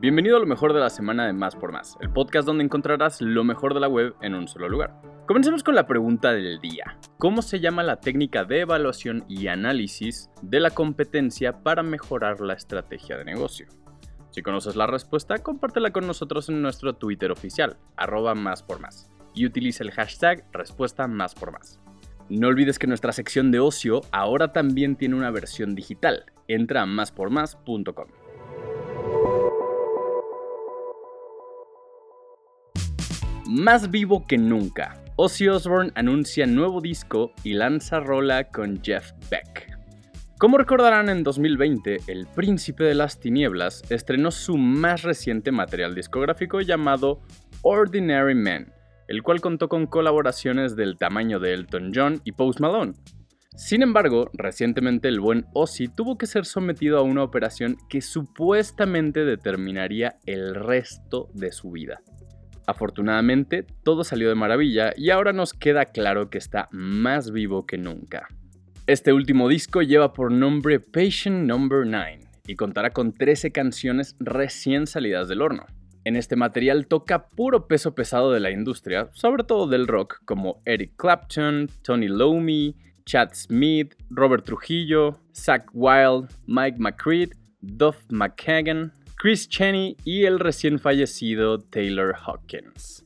Bienvenido a lo mejor de la semana de Más por Más, el podcast donde encontrarás lo mejor de la web en un solo lugar. Comencemos con la pregunta del día. ¿Cómo se llama la técnica de evaluación y análisis de la competencia para mejorar la estrategia de negocio? Si conoces la respuesta, compártela con nosotros en nuestro Twitter oficial, arroba más por más, y utiliza el hashtag respuesta más por más. No olvides que nuestra sección de ocio ahora también tiene una versión digital. Entra a máspormás.com. Más vivo que nunca. Ozzy Osbourne anuncia nuevo disco y lanza rola con Jeff Beck. Como recordarán, en 2020, El Príncipe de las Tinieblas estrenó su más reciente material discográfico llamado Ordinary Men, el cual contó con colaboraciones del tamaño de Elton John y Post Malone. Sin embargo, recientemente el buen Ozzy tuvo que ser sometido a una operación que supuestamente determinaría el resto de su vida. Afortunadamente, todo salió de maravilla y ahora nos queda claro que está más vivo que nunca. Este último disco lleva por nombre Patient Number 9 y contará con 13 canciones recién salidas del horno. En este material toca puro peso pesado de la industria, sobre todo del rock, como Eric Clapton, Tony Lomey, Chad Smith, Robert Trujillo, Zach Wilde, Mike McCreed, Duff McKagan, Chris Cheney y el recién fallecido Taylor Hawkins.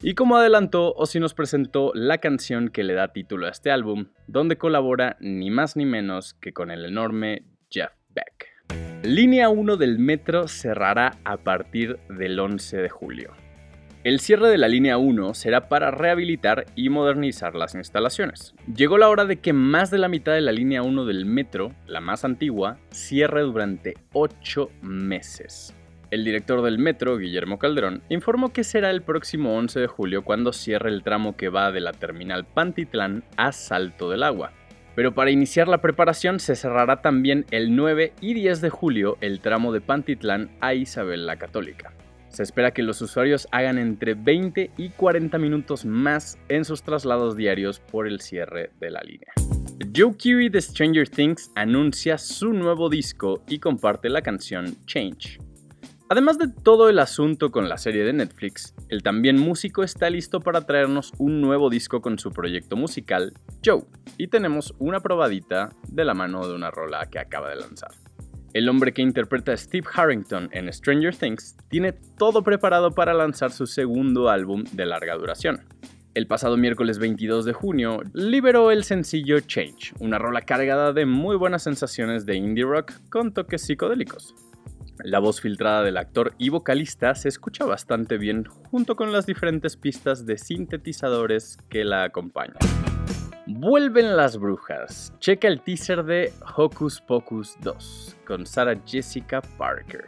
Y como adelantó, Ozzy nos presentó la canción que le da título a este álbum, donde colabora ni más ni menos que con el enorme Jeff Beck. Línea 1 del metro cerrará a partir del 11 de julio. El cierre de la línea 1 será para rehabilitar y modernizar las instalaciones. Llegó la hora de que más de la mitad de la línea 1 del metro, la más antigua, cierre durante 8 meses. El director del metro, Guillermo Calderón, informó que será el próximo 11 de julio cuando cierre el tramo que va de la terminal Pantitlán a Salto del Agua. Pero para iniciar la preparación se cerrará también el 9 y 10 de julio el tramo de Pantitlán a Isabel la Católica. Se espera que los usuarios hagan entre 20 y 40 minutos más en sus traslados diarios por el cierre de la línea. Joe Kiwi de Stranger Things anuncia su nuevo disco y comparte la canción Change. Además de todo el asunto con la serie de Netflix, el también músico está listo para traernos un nuevo disco con su proyecto musical, Joe, y tenemos una probadita de la mano de una rola que acaba de lanzar. El hombre que interpreta a Steve Harrington en Stranger Things tiene todo preparado para lanzar su segundo álbum de larga duración. El pasado miércoles 22 de junio liberó el sencillo Change, una rola cargada de muy buenas sensaciones de indie rock con toques psicodélicos. La voz filtrada del actor y vocalista se escucha bastante bien junto con las diferentes pistas de sintetizadores que la acompañan. Vuelven las brujas. Checa el teaser de Hocus Pocus 2 con Sarah Jessica Parker.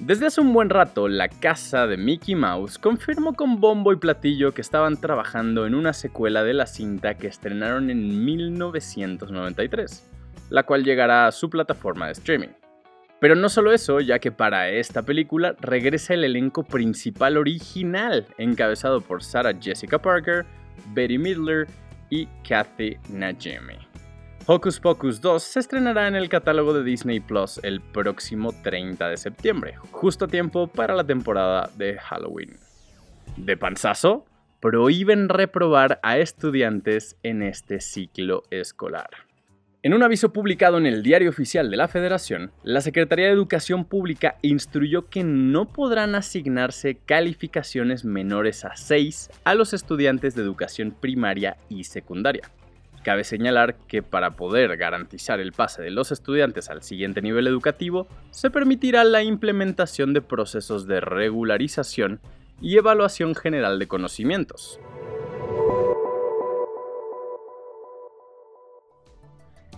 Desde hace un buen rato, la casa de Mickey Mouse confirmó con bombo y platillo que estaban trabajando en una secuela de la cinta que estrenaron en 1993, la cual llegará a su plataforma de streaming. Pero no solo eso, ya que para esta película regresa el elenco principal original, encabezado por Sarah Jessica Parker, Betty Midler y Kathy Najimy. Hocus Pocus 2 se estrenará en el catálogo de Disney Plus el próximo 30 de septiembre, justo a tiempo para la temporada de Halloween. De panzazo, prohíben reprobar a estudiantes en este ciclo escolar. En un aviso publicado en el Diario Oficial de la Federación, la Secretaría de Educación Pública instruyó que no podrán asignarse calificaciones menores a 6 a los estudiantes de educación primaria y secundaria. Cabe señalar que para poder garantizar el pase de los estudiantes al siguiente nivel educativo, se permitirá la implementación de procesos de regularización y evaluación general de conocimientos.